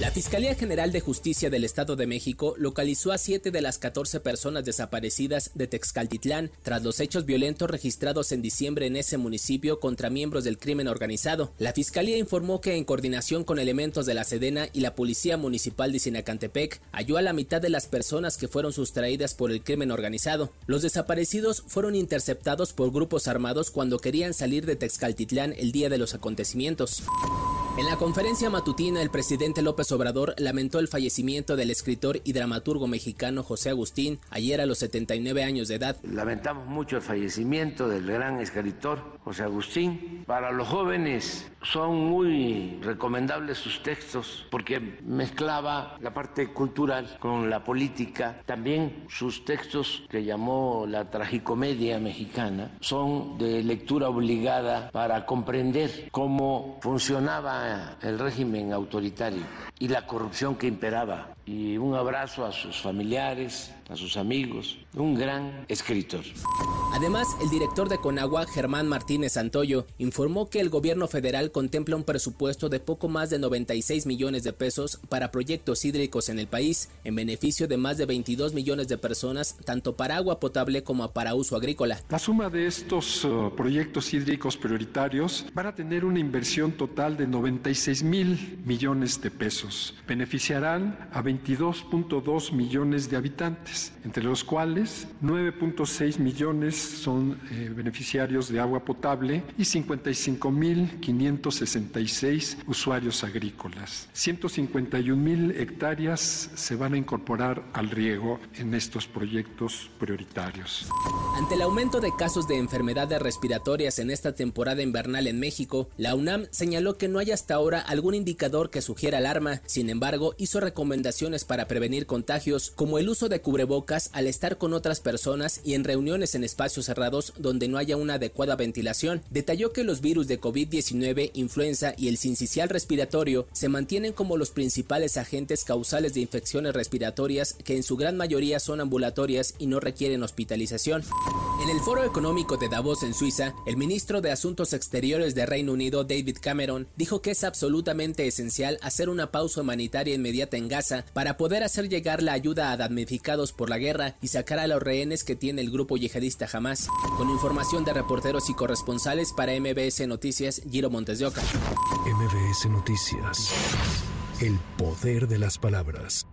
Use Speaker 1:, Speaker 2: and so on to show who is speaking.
Speaker 1: La Fiscalía General de Justicia del Estado de México localizó a siete de las 14 personas desaparecidas de Texcaltitlán tras los hechos violentos registrados en diciembre en ese municipio contra miembros del crimen organizado. La Fiscalía informó que en coordinación con elementos de la Sedena y la Policía Municipal de Sinacantepec, halló a la mitad de las personas que fueron sustraídas por el crimen organizado. Los desaparecidos fueron interceptados por grupos armados cuando querían salir de Texcaltitlán el día de los acontecimientos. En la conferencia matutina, el presidente López Obrador lamentó el fallecimiento del escritor y dramaturgo mexicano José Agustín ayer a los 79 años de edad.
Speaker 2: Lamentamos mucho el fallecimiento del gran escritor José Agustín. Para los jóvenes son muy recomendables sus textos porque mezclaba la parte cultural con la política. También sus textos que llamó la tragicomedia mexicana son de lectura obligada para comprender cómo funcionaba el régimen autoritario y la corrupción que imperaba. Y un abrazo a sus familiares, a sus amigos, un gran escritor.
Speaker 1: Además, el director de Conagua, Germán Martínez Santoyo, informó que el gobierno federal contempla un presupuesto de poco más de 96 millones de pesos para proyectos hídricos en el país, en beneficio de más de 22 millones de personas, tanto para agua potable como para uso agrícola.
Speaker 3: La suma de estos uh, proyectos hídricos prioritarios van a tener una inversión total de 96 mil millones de pesos. Beneficiarán a 22.2 millones de habitantes, entre los cuales 9.6 millones son eh, beneficiarios de agua potable y 55.566 usuarios agrícolas. 151.000 hectáreas se van a incorporar al riego en estos proyectos prioritarios.
Speaker 1: Ante el aumento de casos de enfermedades respiratorias en esta temporada invernal en México, la UNAM señaló que no hay hasta ahora algún indicador que sugiera alarma. Sin embargo, hizo recomendaciones para prevenir contagios, como el uso de cubrebocas al estar con otras personas y en reuniones en espacios cerrados donde no haya una adecuada ventilación. Detalló que los virus de COVID-19, influenza y el sincicial respiratorio se mantienen como los principales agentes causales de infecciones respiratorias que en su gran mayoría son ambulatorias y no requieren hospitalización. En el Foro Económico de Davos en Suiza, el ministro de Asuntos Exteriores de Reino Unido, David Cameron, dijo que es absolutamente esencial hacer una pausa humanitaria inmediata en Gaza para poder hacer llegar la ayuda a damnificados por la guerra y sacar a los rehenes que tiene el grupo yihadista Hamas con información de reporteros y corresponsales para MBS Noticias, Giro Montes de Oca.
Speaker 4: MBS Noticias. El poder de las palabras.